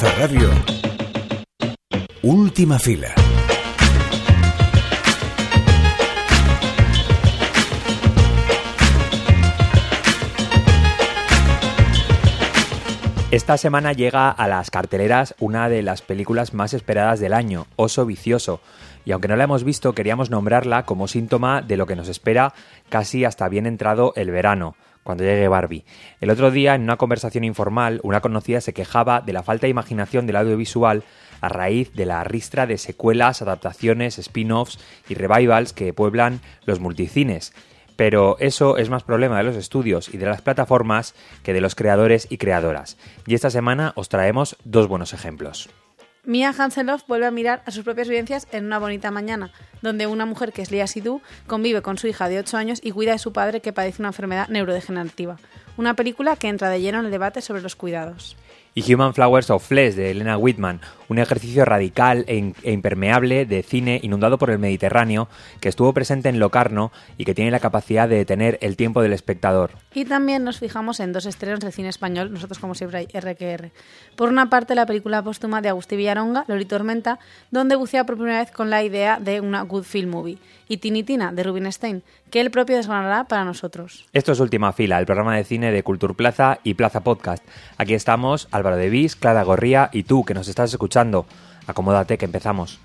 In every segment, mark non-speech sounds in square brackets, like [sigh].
Radio. Última fila. Esta semana llega a las carteleras una de las películas más esperadas del año, Oso Vicioso, y aunque no la hemos visto, queríamos nombrarla como síntoma de lo que nos espera casi hasta bien entrado el verano cuando llegue Barbie. El otro día, en una conversación informal, una conocida se quejaba de la falta de imaginación del audiovisual a raíz de la ristra de secuelas, adaptaciones, spin-offs y revivals que pueblan los multicines. Pero eso es más problema de los estudios y de las plataformas que de los creadores y creadoras. Y esta semana os traemos dos buenos ejemplos. Mia Hanseloff vuelve a mirar a sus propias vivencias en una bonita mañana, donde una mujer que es Lia Sidhu convive con su hija de 8 años y cuida de su padre que padece una enfermedad neurodegenerativa. Una película que entra de lleno en el debate sobre los cuidados y Human Flowers of Flesh de Elena Whitman, un ejercicio radical e, e, impermeable de cine inundado por el Mediterráneo que estuvo presente en Locarno y que tiene la capacidad de detener el tiempo del espectador. Y también nos fijamos en dos estrenos del cine español, nosotros como siempre hay RQR. Por una parte la película póstuma de Agustín Villaronga, Loli Tormenta, donde bucea por primera vez con la idea de una good film movie, y Tinitina de Rubinstein, que él propio desgranará para nosotros. Esto es Última Fila, el programa de cine de Cultur Plaza y Plaza Podcast. Aquí estamos, Álvaro de Vis, Clara Gorría y tú que nos estás escuchando. Acomódate que empezamos.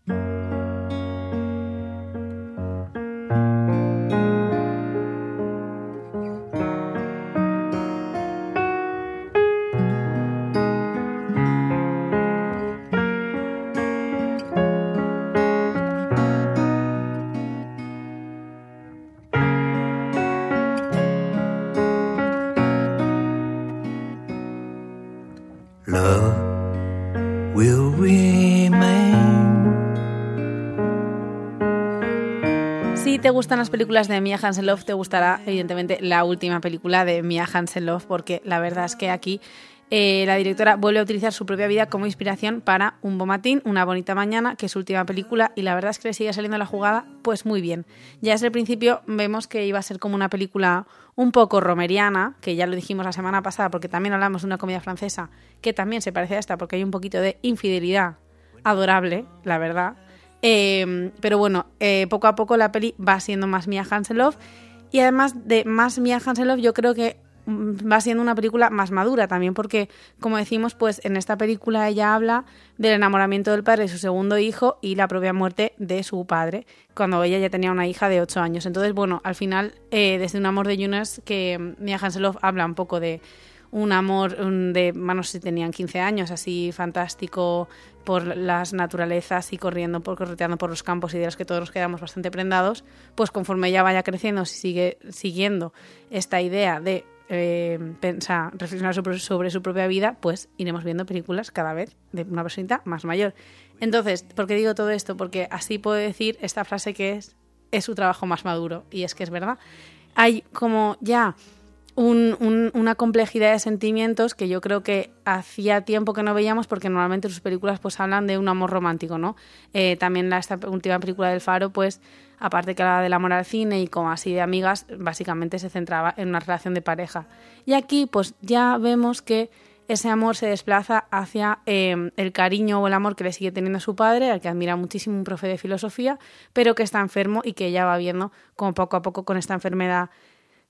Gustan las películas de Mia Hansen-Love, te gustará evidentemente la última película de Mia Hansen-Love, porque la verdad es que aquí eh, la directora vuelve a utilizar su propia vida como inspiración para Un Bomatín, Una Bonita Mañana, que es su última película, y la verdad es que le sigue saliendo la jugada pues muy bien. Ya desde el principio vemos que iba a ser como una película un poco romeriana, que ya lo dijimos la semana pasada, porque también hablamos de una comedia francesa que también se parece a esta, porque hay un poquito de infidelidad adorable, la verdad. Em, pero bueno, eh, poco a poco la peli va siendo más Mia Hanseloff y además de más Mia Hanseloff yo creo que mm, va siendo una película más madura también porque como decimos pues en esta película ella habla del enamoramiento del padre de su segundo hijo y la propia muerte de su padre cuando ella ya tenía una hija de 8 años. Entonces bueno al final eh, desde un amor de Yunus que mm, Mia Hanseloff habla un poco de un amor de, bueno, si tenían 15 años, así fantástico por las naturalezas y corriendo, por, correteando por los campos y de los que todos nos quedamos bastante prendados, pues conforme ella vaya creciendo, si sigue siguiendo esta idea de eh, pensar, reflexionar sobre, sobre, su propia vida, pues iremos viendo películas cada vez de una persona más mayor. Entonces, ¿por qué digo todo esto? Porque así puedo decir esta frase que es, es su trabajo más maduro, y es que es verdad. Hay como ya una complejidad de sentimientos que yo creo que hacía tiempo que no veíamos porque normalmente sus películas pues hablan de un amor romántico, ¿no? Eh, también la, esta última película del Faro pues aparte que hablaba del amor al cine y como así de amigas, básicamente se centraba en una relación de pareja. Y aquí pues ya vemos que ese amor se desplaza hacia eh, el cariño o el amor que le sigue teniendo a su padre, al que admira muchísimo un profe de filosofía, pero que está enfermo y que ella va viendo como poco a poco con esta enfermedad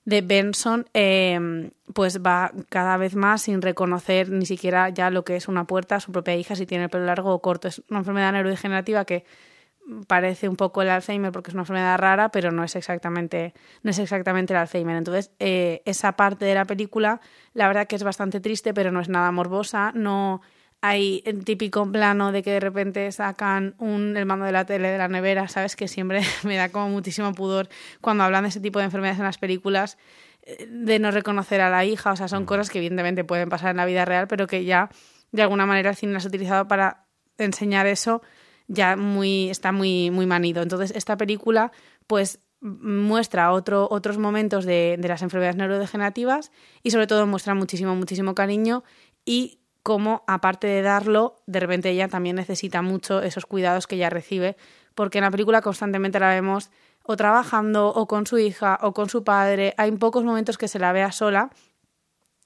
de Benson em, pues va cada vez más sin reconocer ni siquiera ya lo que es una puerta su propia hija si tiene el pelo largo o corto. Es una enfermedad neurodegenerativa que parece un poco el Alzheimer porque es una enfermedad rara, pero no es exactamente, no es exactamente el Alzheimer. Entonces, eh, esa parte de la película, la verdad que es bastante triste, pero no es nada morbosa, no hay el típico plano de que de repente sacan un, el mando de la tele de la nevera, ¿sabes? Que siempre [laughs] me da como muchísimo pudor cuando hablan de ese tipo de enfermedades en las películas, eh, de no reconocer a la hija, o sea, son mm. cosas que evidentemente pueden pasar en la vida real, pero que ya de alguna manera el cine las ha utilizado para enseñar eso, ya muy, está muy, muy manido. Entonces, esta película, pues muestra otro, otros momentos de, de las enfermedades neurodegenerativas y sobre todo muestra muchísimo, muchísimo cariño y cómo, aparte de darlo, de repente ella también necesita mucho esos cuidados que ella recibe, porque en la película constantemente la vemos o trabajando, o con su hija, o con su padre. Hay pocos momentos que se la vea sola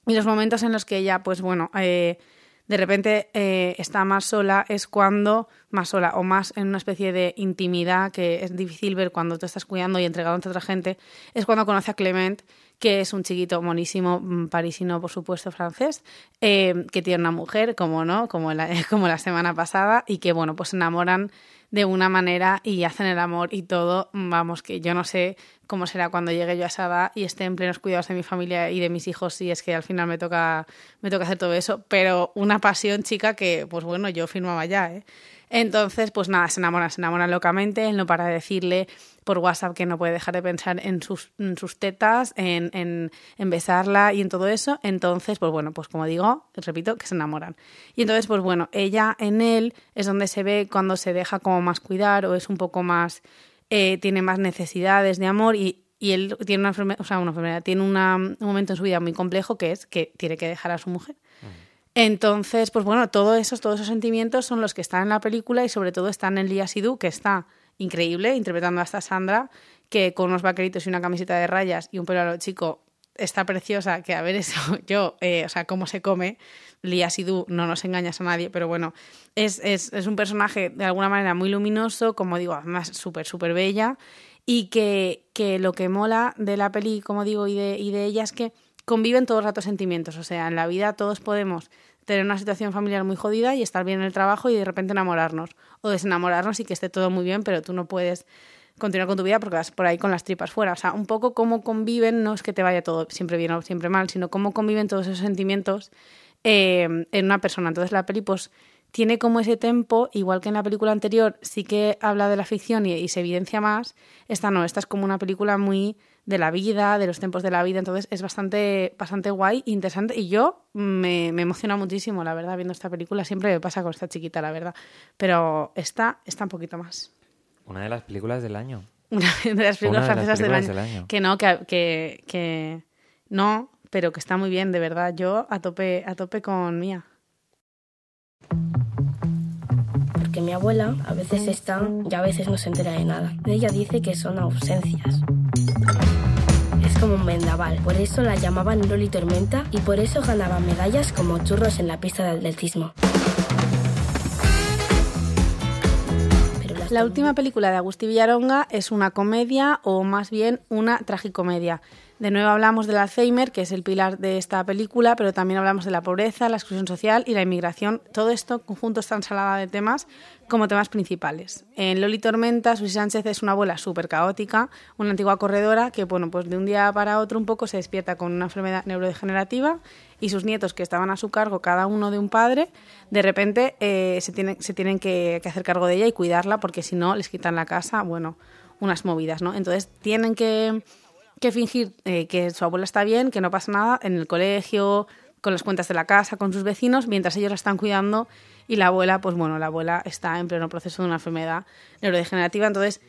y los momentos en los que ella, pues bueno, eh, de repente eh, está más sola es cuando, más sola o más en una especie de intimidad que es difícil ver cuando te estás cuidando y entregado ante otra gente, es cuando conoce a Clement, que es un chiquito monísimo, mm, parisino, por supuesto, francés, eh, que tiene una mujer, como no, como la, [laughs] como la semana pasada, y que, bueno, pues se enamoran de una manera y hacen el amor y todo, vamos, que yo no sé cómo será cuando llegue yo a esa edad y esté en plenos cuidados de mi familia y de mis hijos si es que al final me toca, me toca hacer todo eso, pero una pasión chica que, pues bueno, yo firmaba ya, ¿eh? Entonces, pues nada, se enamoran, se enamoran locamente, no para de decirle por WhatsApp que no puede dejar de pensar en sus, en sus tetas, en, en, en, besarla y en todo eso. Entonces, pues bueno, pues como digo, repito, que se enamoran. Y entonces, pues bueno, ella en él es donde se ve cuando se deja como más cuidar o es un poco más, eh, tiene más necesidades de amor y, y él tiene una enfermedad, o sea, una enfermedad, tiene una, un momento en su vida muy complejo que es que tiene que dejar a su mujer. Entonces, pues bueno, todos esos, todos esos sentimientos son los que están en la película y sobre todo están en Lia Sidhu, que está increíble, interpretando a esta Sandra, que con unos vaqueritos y una camiseta de rayas y un pelo a lo chico está preciosa, que a ver eso, [laughs] yo, eh, o sea, cómo se come, Lia Sidhu, no nos engañas a nadie, pero bueno, es, es, es un personaje de alguna manera muy luminoso, como digo, además súper, súper bella, y que, que, lo que mola de la peli, como digo, y de, y de ella es que conviven todos los ratos sentimientos, o sea, en la vida todos podemos tener una situación familiar muy jodida y estar bien en el trabajo y de repente enamorarnos o desenamorarnos y que esté todo muy bien, pero tú no puedes continuar con tu vida porque vas por ahí con las tripas fuera. O sea, un poco cómo conviven, no es que te vaya todo siempre bien o siempre mal, sino cómo conviven todos esos sentimientos eh, en una persona. Entonces la peli pues tiene como ese tempo, igual que en la película anterior sí que habla de la ficción y, y se evidencia más, esta no, esta es como una película muy de la vida, de los tiempos de la vida. Entonces es bastante, bastante guay, interesante. Y yo me, me emociona muchísimo, la verdad, viendo esta película. Siempre me pasa con esta chiquita, la verdad. Pero esta está un poquito más. Una de las películas del año. [laughs] Una de las películas Una de las del, películas año. del año. Que no, que, que, que no, pero que está muy bien, de verdad. Yo a tope, a tope con Mía. Porque mi abuela a veces está y a veces no se entera de nada. Ella dice que son ausencias. Como un vendaval, por eso la llamaban Loli Tormenta y por eso ganaba medallas como churros en la pista de atletismo. La última película de Agustí Villaronga es una comedia o más bien una tragicomedia. De nuevo hablamos del Alzheimer, que es el pilar de esta película, pero también hablamos de la pobreza, la exclusión social y la inmigración. Todo esto conjunto esta ensalada de temas como temas principales. En Loli Tormenta, Susi Sánchez es una abuela súper caótica, una antigua corredora que, bueno, pues de un día para otro un poco se despierta con una enfermedad neurodegenerativa y sus nietos que estaban a su cargo, cada uno de un padre, de repente eh, se tienen, se tienen que, que hacer cargo de ella y cuidarla porque si no les quitan la casa, bueno, unas movidas, ¿no? Entonces tienen que que fingir eh, que su abuela está bien, que no pasa nada en el colegio, con las cuentas de la casa, con sus vecinos, mientras ellos la están cuidando y la abuela, pues bueno, la abuela está en pleno proceso de una enfermedad neurodegenerativa. Entonces,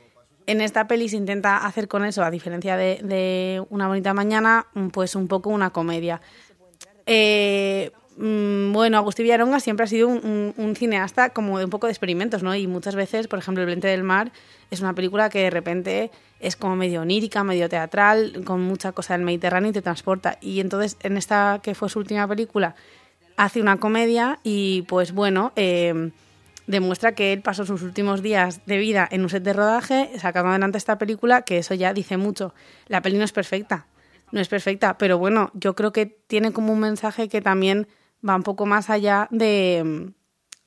en esta peli se intenta hacer con eso, a diferencia de, de Una bonita mañana, pues un poco una comedia. Eh, mm, bueno, Agustín Villaronga siempre ha sido un, un, cineasta como de un poco de experimentos, ¿no? Y muchas veces, por ejemplo, El Viento del Mar es una película que de repente es como medio onírica, medio teatral, con mucha cosa del Mediterráneo y te transporta. Y entonces, en esta que fue su última película, hace una comedia y, pues bueno, eh, demuestra que él pasó sus últimos días de vida en un set de rodaje, sacando adelante esta película, que eso ya dice mucho. La peli no es perfecta, no es perfecta, pero bueno, yo creo que tiene como un mensaje que también va un poco más allá de,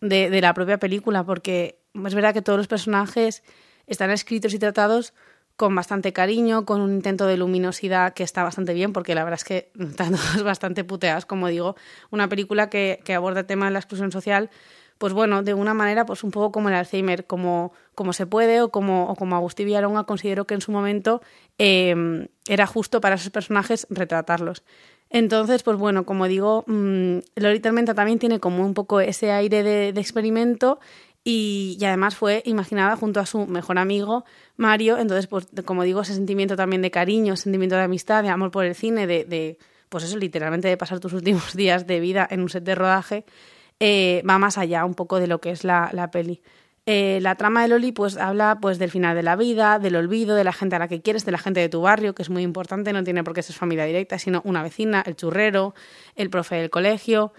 de, la propia película, porque es verdad que todos los personajes están escritos y tratados con bastante cariño, con un intento de luminosidad que está bastante bien, porque la verdad es que [laughs] están todos bastante puteadas, como digo, una película que, que aborda el tema de la exclusión social, pues bueno, de una manera, pues un poco como el Alzheimer, como, como se puede, o como, o como Agustín Villaronga considero que en su momento eh, era justo para esos personajes retratarlos. Entonces, pues bueno, como digo, mmm, Loli Tormenta también tiene como un poco ese aire de, experimento y, y, además fue imaginada junto a su mejor amigo Mario, entonces pues como digo, ese sentimiento también de cariño, sentimiento de amistad, de amor por el cine, de, de pues eso, literalmente de pasar tus últimos [laughs] días de vida en un set de rodaje, eh, va más allá un poco de lo que es la, la peli. Eh, la trama de Loli pues habla pues del final de la vida, del olvido, de la gente a la que quieres, de la gente de tu barrio, que es muy importante, no tiene por qué ser familia directa, sino una vecina, el churrero, el profe del colegio,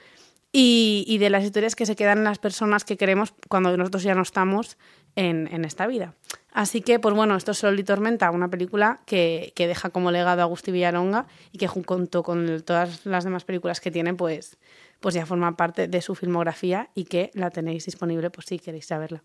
y, de las historias que se quedan en las personas que queremos cuando nosotros ya no estamos en, esta vida. Así que, pues bueno, esto es Sol y Tormenta, una película que, deja como legado a Agustín Villaronga y que junto con todas las demás películas que tiene, pues, pues ya forma parte de su filmografía y que la tenéis disponible pues si queréis saberla.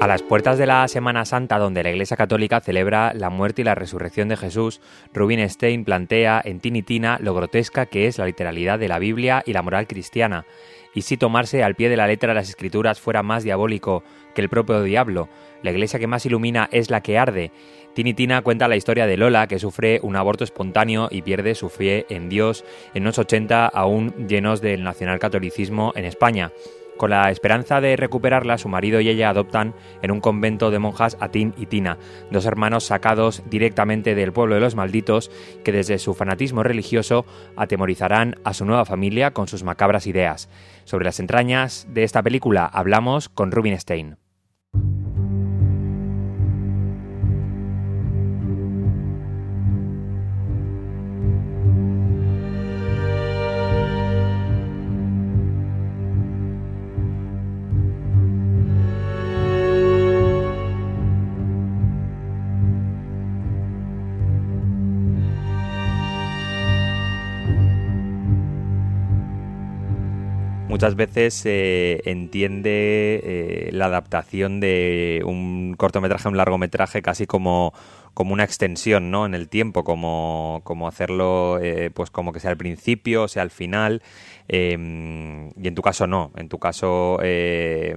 A las puertas de la Semana Santa, donde la Iglesia Católica celebra la muerte y la resurrección de Jesús, Rubinstein plantea en Tinitina lo grotesca que es la literalidad de la Biblia y la moral cristiana, y si tomarse al pie de la letra las escrituras fuera más diabólico que el propio diablo, la iglesia que más ilumina es la que arde. Tinitina cuenta la historia de Lola, que sufre un aborto espontáneo y pierde su fe en Dios en unos 80 aún llenos del nacionalcatolicismo en España. Con la esperanza de recuperarla, su marido y ella adoptan en un convento de monjas a Tin y Tina, dos hermanos sacados directamente del pueblo de los malditos que desde su fanatismo religioso atemorizarán a su nueva familia con sus macabras ideas. Sobre las entrañas de esta película hablamos con Rubinstein. Muchas veces se entiende eh, la adaptación de un cortometraje a un largometraje casi como, como una extensión ¿no? en el tiempo, como, como hacerlo eh, pues como que sea al principio, sea al final. Em, y en tu caso no, en tu caso eh,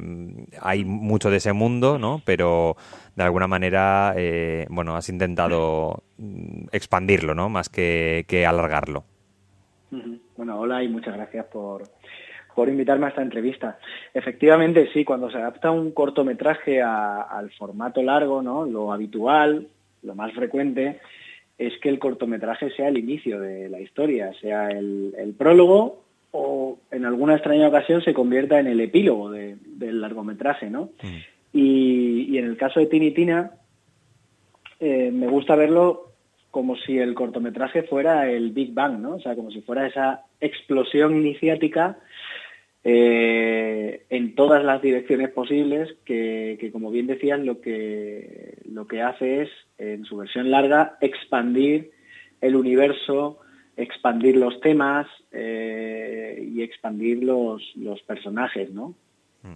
hay mucho de ese mundo, ¿no? pero de alguna manera bueno, has intentado expandirlo ¿no? más que alargarlo. Bueno, hola y muchas gracias por, por invitarme a esta entrevista. Efectivamente, sí, cuando se adapta un cortometraje al formato largo, ¿no? Lo habitual, lo más frecuente, es que el cortometraje sea el inicio de la historia, sea el, prólogo o en alguna extraña ocasión se convierta en el epílogo del largometraje, ¿no? Mm. Y, en el caso de Tinitina, eh, me gusta verlo como si el cortometraje fuera el Big Bang, ¿no? O sea, como si fuera esa explosión iniciática eh, en todas las direcciones posibles, que, como bien decías, lo que, lo que hace es, en su versión larga, expandir el universo, expandir los temas eh, y expandir los, los personajes, ¿no? Mm.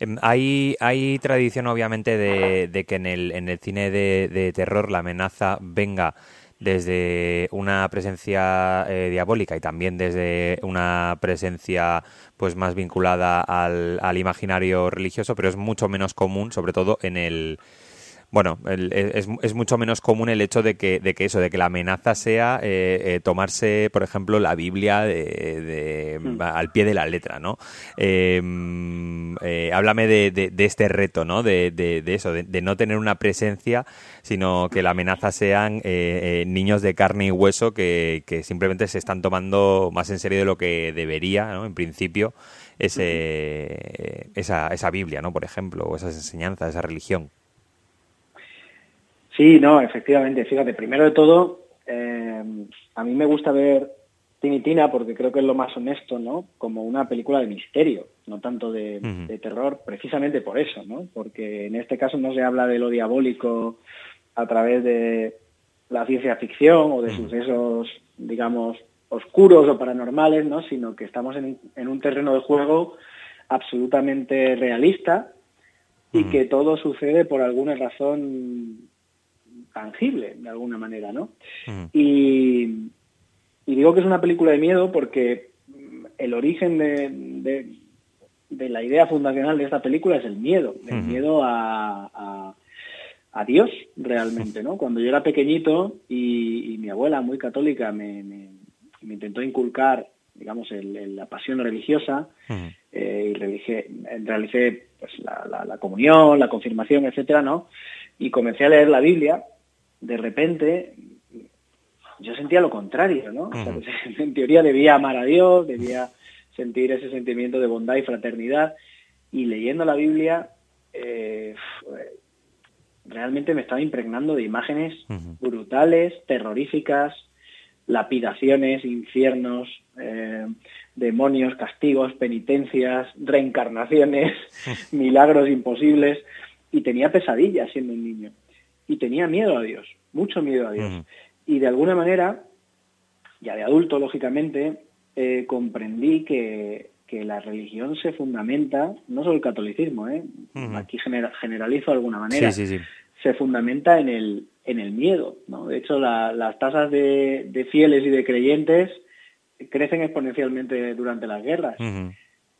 Em, hay, hay tradición, obviamente, de, que en el, en el cine de terror la amenaza venga desde una presencia eh, diabólica y también desde una presencia pues más vinculada al, al imaginario religioso, pero es mucho menos común, sobre todo en el bueno, es, es, mucho menos común el hecho de que, de que eso, de que la amenaza sea eh, eh, tomarse, por ejemplo, la Biblia de, hmm. al pie de la letra, ¿no? Em, eh, háblame de, de, este reto, ¿no? De, eso, de, no tener una presencia, sino que la amenaza sean niños de carne y hueso que, que, simplemente se están tomando más en serio de lo que debería, ¿no? En principio, ese, esa, esa Biblia, ¿no? Por ejemplo, o esas enseñanzas, esa religión. Sí, no, efectivamente. Fíjate, primero de todo, eh, a mí me gusta ver Tinitina porque creo que es lo más honesto, ¿no? Como una película de misterio, no tanto de, terror, precisamente por eso, ¿no? Porque en este caso no se habla de lo diabólico a través de la ciencia ficción o de sucesos, digamos, oscuros o paranormales, ¿no? Sino que estamos en, en un terreno de juego absolutamente realista y que todo sucede por alguna razón tangible, de alguna manera, ¿no? y, digo que es una película de miedo porque el origen de, de, la idea fundacional de esta película es el miedo, el miedo a, a, Dios realmente, ¿no? Cuando yo era pequeñito y, mi abuela, muy católica, me, me, intentó inculcar, digamos, la pasión religiosa eh, y realicé, realicé pues, la, la, comunión, la confirmación, etcétera, ¿no? Y comencé a leer la Biblia de repente yo sentía lo contrario, ¿no? [laughs] en teoría debía amar a Dios, debía sentir ese sentimiento de bondad y fraternidad, y leyendo la Biblia, eh, realmente me estaba impregnando de imágenes brutales, terroríficas, lapidaciones, infiernos, eh, demonios, castigos, penitencias, reencarnaciones, [laughs] milagros imposibles, y tenía pesadillas siendo un niño. Y tenía miedo a Dios, mucho miedo a Dios. Y de alguna manera, ya de adulto, lógicamente, eh, comprendí que, que, la religión se fundamenta, no solo el catolicismo, ¿eh? aquí generalizo de alguna manera, se fundamenta en el, en el miedo. ¿no? De hecho, las tasas de, fieles y de creyentes crecen exponencialmente durante las guerras.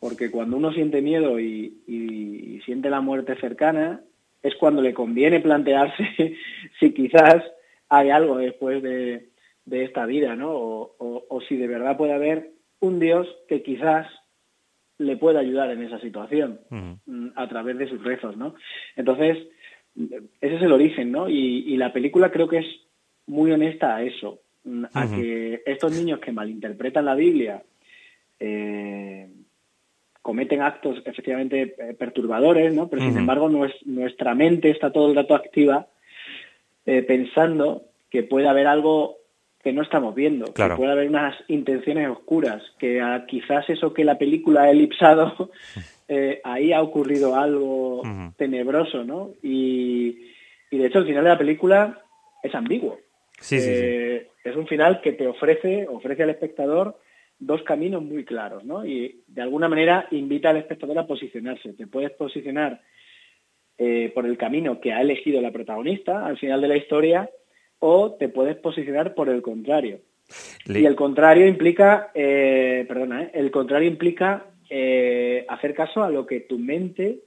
Porque cuando uno siente miedo y, siente la muerte cercana, es cuando le conviene plantearse [laughs] si quizás hay algo después de, esta vida, ¿no? O, si de verdad puede haber un Dios que quizás le pueda ayudar en esa situación mm, a través de sus rezos, ¿no? Entonces, ese es el origen, ¿no? Y, la película creo que es muy honesta a eso, a que estos niños que malinterpretan la Biblia eh, cometen actos efectivamente eh, perturbadores, ¿no? Pero sin embargo nuestra mente está todo el rato activa eh, pensando que puede haber algo que no estamos viendo, que puede haber unas intenciones oscuras, que quizás eso que la película ha elipsado Eh, ahí ha ocurrido algo tenebroso, ¿no? Y, de hecho el final de la película es ambiguo. Sí, sí, Es un final que te ofrece, ofrece al espectador dos caminos muy claros, ¿no? Y de alguna manera invita al espectador a posicionarse. Te puedes posicionar eh, por el camino que ha elegido la protagonista al final de la historia o te puedes posicionar por el contrario. Y el contrario implica, perdona, el contrario implica eh, hacer caso a lo que tu mente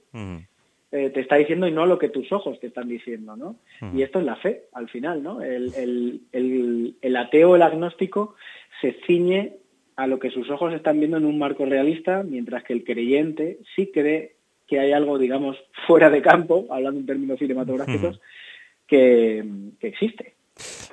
eh, te está diciendo y no a lo que tus ojos te están diciendo, ¿no? Y esto es la fe, al final, ¿no? El, el, el, ateo, el agnóstico, se ciñe a lo que sus ojos están viendo en un marco realista, mientras que el creyente sí cree que hay algo, digamos, fuera de campo, hablando en términos cinematográficos, que, que existe.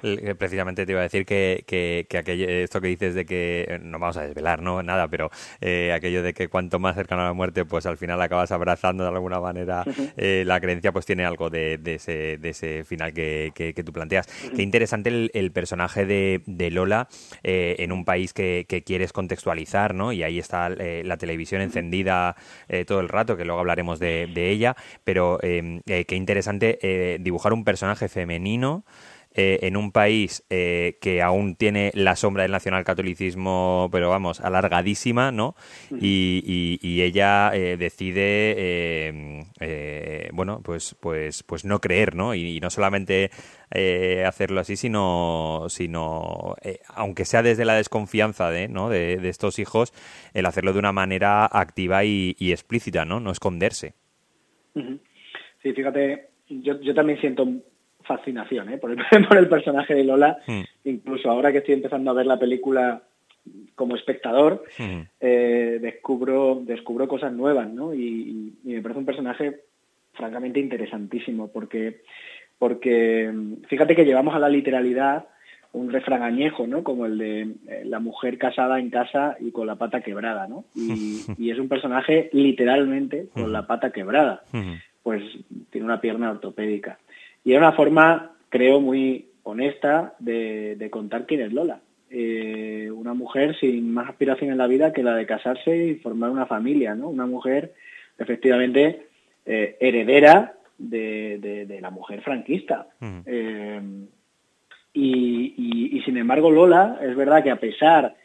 Precisamente te iba a decir que, que, aquello, esto que dices de que eh, no vamos a desvelar, no nada, pero eh, aquello de que cuanto más cercano a la muerte, pues al final acabas abrazando de alguna manera eh, la creencia, pues tiene algo de, ese, de ese final que, que, tú planteas. Qué interesante el, personaje de, de Lola en un país que, quieres contextualizar, ¿no? Y ahí está la televisión encendida todo el rato, que luego hablaremos de, de ella, pero qué interesante dibujar un personaje femenino. Eh, en un país eh, que aún tiene la sombra del nacionalcatolicismo, pero vamos, alargadísima, ¿no? Y, ella eh, decide, bueno, pues, pues, pues no creer, ¿no? Y, no solamente hacerlo así, sino, sino aunque sea desde la desconfianza de, ¿no? de, estos hijos, el hacerlo de una manera activa y, explícita, ¿no? No esconderse. Sí, fíjate, yo, yo también siento fascinación ¿eh? por, el, [laughs] por el personaje de Lola. Hmm. Incluso ahora que estoy empezando a ver la película como espectador, hmm. eh, descubro, descubro cosas nuevas, ¿no? Y, me parece un personaje francamente interesantísimo, porque, porque fíjate que llevamos a la literalidad un refrán añejo, ¿no? Como el de eh, la mujer casada en casa y con la pata quebrada, ¿no? Y, [laughs] y es un personaje literalmente con hmm. la pata quebrada, pues tiene una pierna ortopédica. Y era una forma, creo, muy honesta de, contar quién es Lola. Eh, una mujer sin más aspiración en la vida que la de casarse y formar una familia, ¿no? Una mujer, efectivamente, eh, heredera de, la mujer franquista. Eh, y, sin embargo, Lola, es verdad que a pesar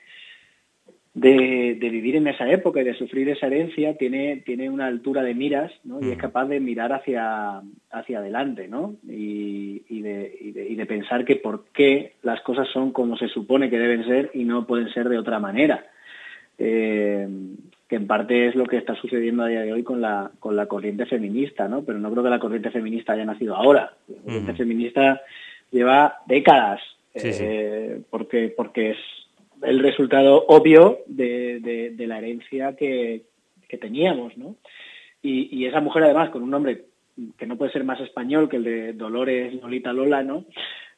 de, vivir en esa época y de sufrir esa herencia, tiene, tiene una altura de miras ¿no? y es mm. capaz de mirar hacia, hacia adelante ¿no? y, y, de, y, de, pensar que por qué las cosas son como se supone que deben ser y no pueden ser de otra manera. Eh, que en parte es lo que está sucediendo a día de hoy con la, con la corriente feminista, ¿no? pero no creo que la corriente feminista haya nacido ahora. La corriente mm. feminista lleva décadas, eh, porque, porque es el resultado obvio de, de, la herencia que, que teníamos, ¿no? Y, y, esa mujer, además, con un nombre que no puede ser más español que el de Dolores Lolita Lola, ¿no?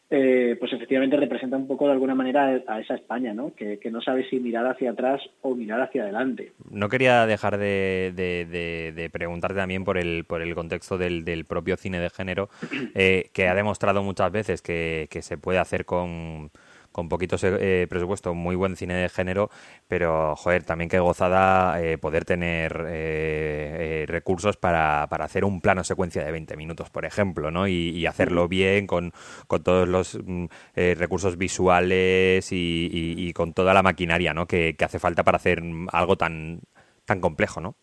eh, pues efectivamente representa un poco de alguna manera a esa España, ¿no? Que, no sabe si mirar hacia atrás o mirar hacia adelante. No quería dejar de, preguntarte también por el, por el contexto del, propio cine de género, eh, que ha demostrado muchas veces que se puede hacer con con poquito eh, presupuesto, muy buen cine de género, pero, joder, también que gozada eh, poder tener eh, recursos para, hacer un plano secuencia de 20 minutos, por ejemplo, ¿no? Y, hacerlo bien con, todos los mm, recursos visuales y, con toda la maquinaria, ¿no? Que, que hace falta para hacer algo tan, tan complejo, ¿no?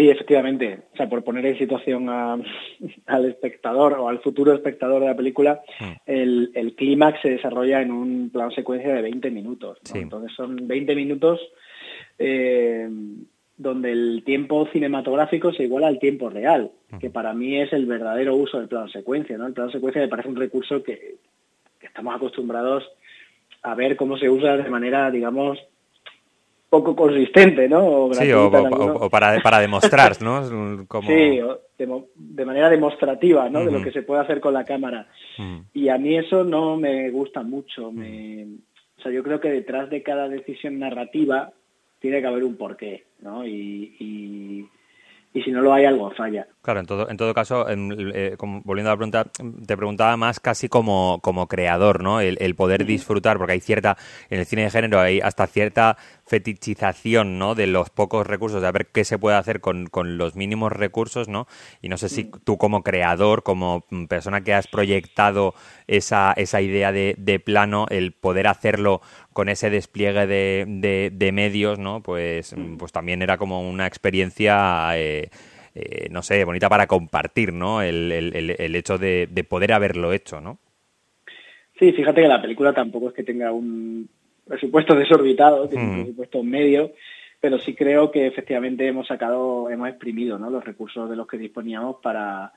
Sí, efectivamente. O sea, por poner en situación [laughs] al espectador o al futuro espectador de la película, hmm. el, clímax se desarrolla en un plan secuencia de 20 minutos. Entonces son 20 minutos eh, donde el tiempo cinematográfico se iguala al tiempo real, que para mí es el verdadero uso del plano secuencia. ¿no? El plano secuencia me parece un recurso que estamos acostumbrados a ver cómo se usa de manera, digamos, poco consistente, ¿no? sí, o, para, para, demostrar, ¿no? [laughs] Como... Sí, de, manera demostrativa, ¿no? De lo que se puede hacer con la cámara. Y a mí eso no me gusta mucho. Me... O sea, yo creo que detrás de cada decisión narrativa tiene que haber un porqué, ¿no? y y si no lo hay, algo falla. Claro, en todo, en todo caso, eh, volviendo a la pregunta, te preguntaba más casi como, como creador, ¿no? El, poder disfrutar, porque hay cierta, en el cine de género hay hasta cierta fetichización, ¿no? De los pocos recursos, de ver qué se puede hacer con, con los mínimos recursos, ¿no? Y no sé si tú como creador, como persona que has proyectado esa, esa idea de, de plano, el poder hacerlo con ese despliegue de, de, medios, ¿no? Pues, mm. pues también era como una experiencia, eh, eh, no sé, bonita para compartir, ¿no? El, el, hecho de, poder haberlo hecho, ¿no? Sí, fíjate que la película tampoco es que tenga un presupuesto desorbitado, tiene un mm. presupuesto medio, pero sí creo que efectivamente hemos sacado, hemos exprimido ¿no? los recursos de los que disponíamos para,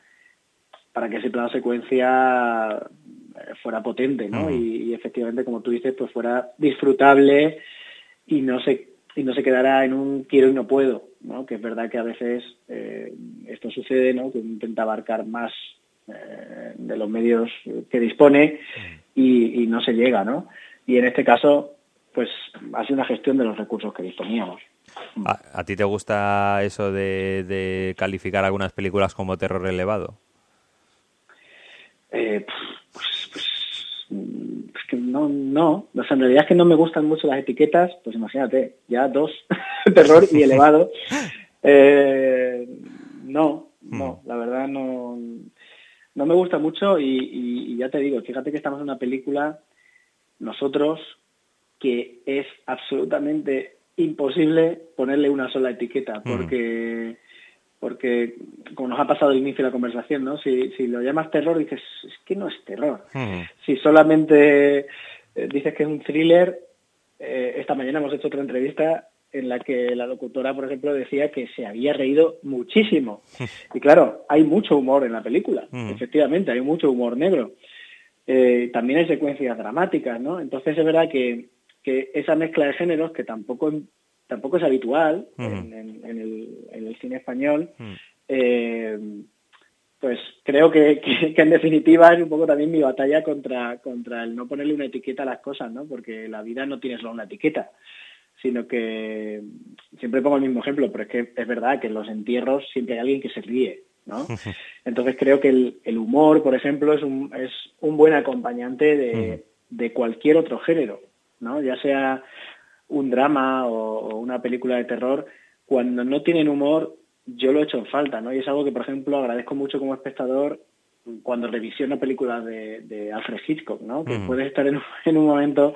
para que ese plano secuencia eh, fuera potente, ¿no? Y, efectivamente, como tú dices, pues fuera disfrutable y no se y no se quedara en un quiero y no puedo, ¿no? Que es verdad que a veces eh, esto sucede, ¿no? Que uno intenta abarcar más eh, de los medios que dispone y, no se llega, ¿no? Y en este caso, pues ha sido una gestión de los recursos que disponíamos. ¿A, ti te gusta eso de, de calificar algunas películas como terror elevado? Eh, pues, pues mm, que no, no, o sea, en realidad es que no me gustan mucho las etiquetas, pues imagínate, ya dos, [laughs] terror y [laughs] elevado. Eh, no, no, hmm. la verdad no, no me gusta mucho y, ya te digo, fíjate que estamos en una película, nosotros, que es absolutamente imposible ponerle una sola etiqueta, porque porque como nos ha pasado al inicio de la conversación, ¿no? Si, si lo llamas terror, dices, es que no es terror. Si solamente eh, dices que es un thriller, eh, esta mañana hemos hecho otra entrevista en la que la locutora, por ejemplo, decía que se había reído muchísimo. Y claro, hay mucho humor en la película, efectivamente, hay mucho humor negro. Eh, también hay secuencias dramáticas, ¿no? Entonces es verdad que, que esa mezcla de géneros, que tampoco tampoco es habitual en, el, cine español, eh, pues creo [laughs] que, en definitiva es un poco también mi batalla contra, contra el no ponerle una etiqueta a las cosas, ¿no? Porque la vida no tiene solo una etiqueta, sino que siempre pongo el mismo ejemplo, pero es que es verdad que en los entierros siempre hay alguien que se ríe, ¿no? [laughs] Entonces creo que el, humor, por ejemplo, es un, es un buen acompañante de, de cualquier otro género, ¿no? Ya sea un drama o, una película de terror, cuando no tienen humor, yo lo he hecho en falta, ¿no? Y es algo que, por ejemplo, agradezco mucho como espectador cuando revisiono películas de, de Alfred Hitchcock, ¿no? Que puedes estar en, un [laughs] momento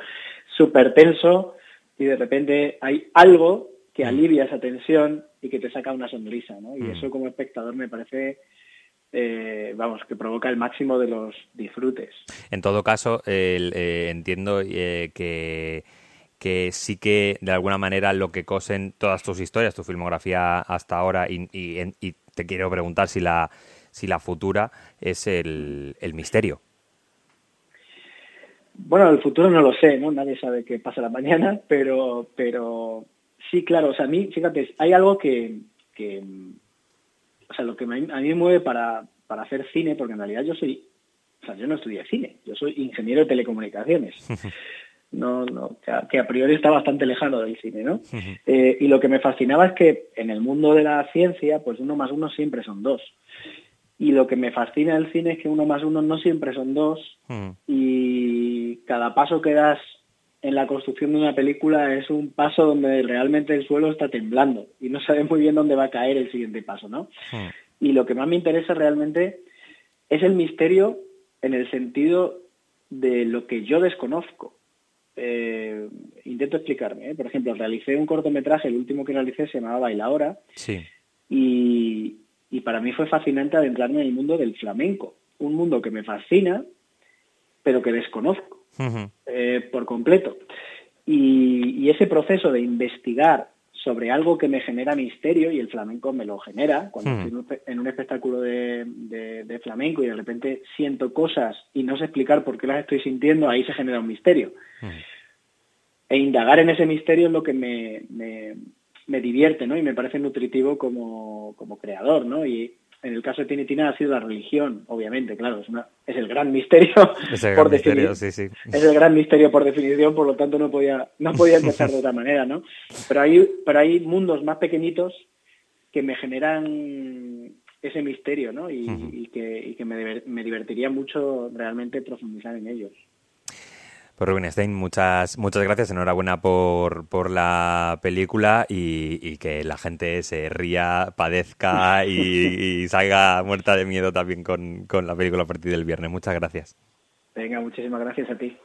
súper tenso y de repente hay algo que alivia esa tensión y que te saca una sonrisa, ¿no? Y eso como espectador me parece eh, vamos, que provoca el máximo de los disfrutes. En todo caso, eh, entiendo eh, que que sí que de alguna manera lo que cosen todas tus historias, tu filmografía hasta ahora, y, te quiero preguntar si la, si la futura es el, misterio. Bueno, el futuro no lo sé, ¿no? Nadie sabe qué pasa la mañana, pero, pero sí, claro, o sea, a mí, fíjate, hay algo que, o sea, lo que a mí me mueve para, para hacer cine, porque en realidad yo soy O sea, yo no estudié cine, yo soy ingeniero de telecomunicaciones. no, no, que a, priori está bastante lejano del cine, ¿no? Eh, y lo que me fascinaba es que en el mundo de la ciencia, pues uno más uno siempre son dos. Y lo que me fascina del cine es que uno más uno no siempre son dos y cada paso que das en la construcción de una película es un paso donde realmente el suelo está temblando y no sabes muy bien dónde va a caer el siguiente paso, ¿no? Y lo que más me interesa realmente es el misterio en el sentido de lo que yo desconozco. Eh, intento explicarme. ¿eh? Por ejemplo, realicé un cortometraje, el último que realicé se llamaba Bailaora. Sí. Y, y para mí fue fascinante adentrarme en el mundo del flamenco. Un mundo que me fascina, pero que desconozco eh, por completo. Y, ese proceso de investigar sobre algo que me genera misterio, y el flamenco me lo genera, cuando estoy en un espectáculo de, flamenco y de repente siento cosas y no sé explicar por qué las estoy sintiendo, ahí se genera un misterio. E indagar en ese misterio es lo que me, me, divierte, ¿no? Y me parece nutritivo como, como creador, ¿no? Y, en el caso de Tinitina ha sido la religión, obviamente, claro, es, es el gran misterio [laughs] es el por definición. Es el gran misterio por definición, por lo tanto no podía, no podía [laughs] empezar de otra manera, ¿no? Pero hay, pero hay mundos más pequeñitos que me generan ese misterio, ¿no? Y, que, y que me, me divertiría mucho realmente profundizar en ellos. Pues Rubin Stein, muchas, muchas gracias, enhorabuena por, por la película y, que la gente se ría, padezca y, salga muerta de miedo también con, con la película a partir del viernes. Muchas gracias. Venga, muchísimas gracias a ti.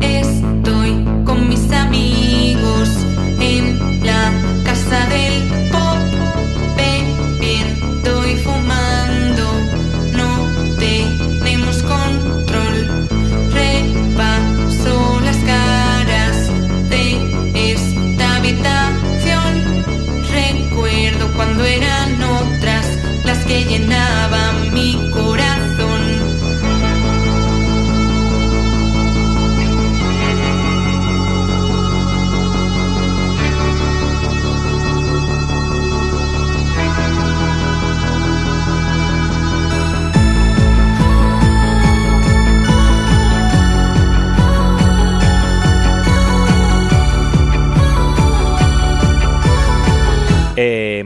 Estoy con mis amigos en la casa del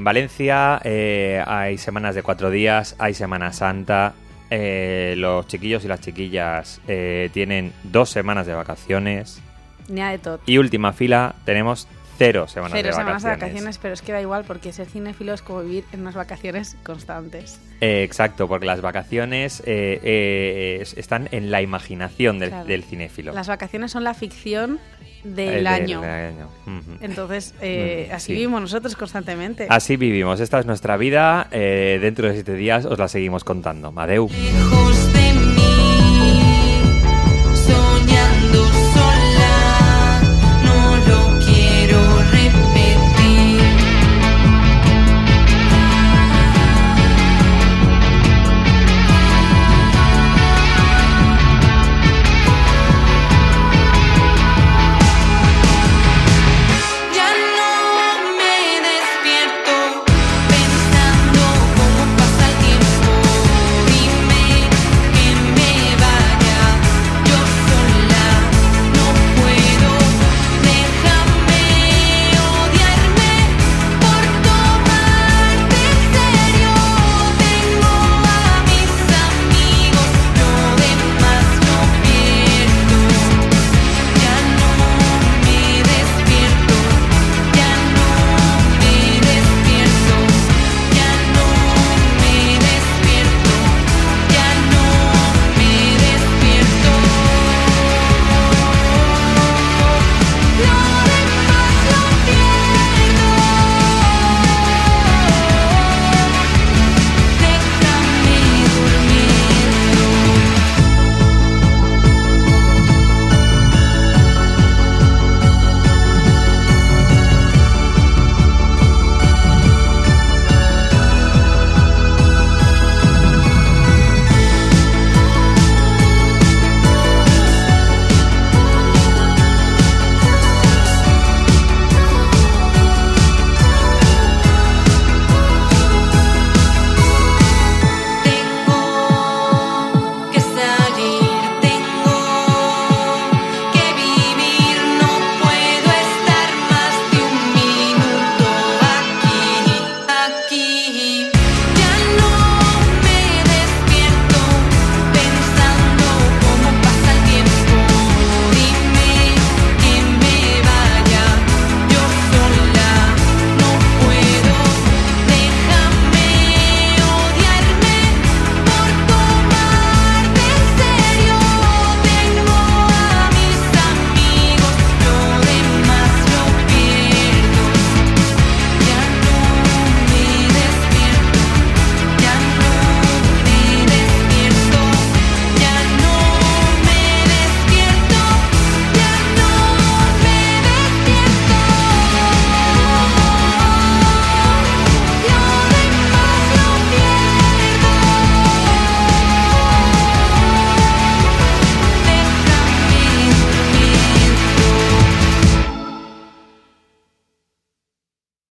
Valencia eh, hay semanas de cuatro días, hay Semana Santa. Eh, los chiquillos y las chiquillas eh, tienen dos semanas de vacaciones. Ni de todo. Y última fila, tenemos cero semanas de vacaciones. Cero semanas de vacaciones, pero es que da igual porque ser cinéfilo es como vivir en unas vacaciones constantes. exacto, porque las vacaciones están en la imaginación del, del cinéfilo. Las vacaciones son la ficción del año. Entonces, eh, así vivimos nosotros constantemente. Así vivimos. Esta es nuestra vida. Eh, dentro de siete días os la seguimos contando. Madeu.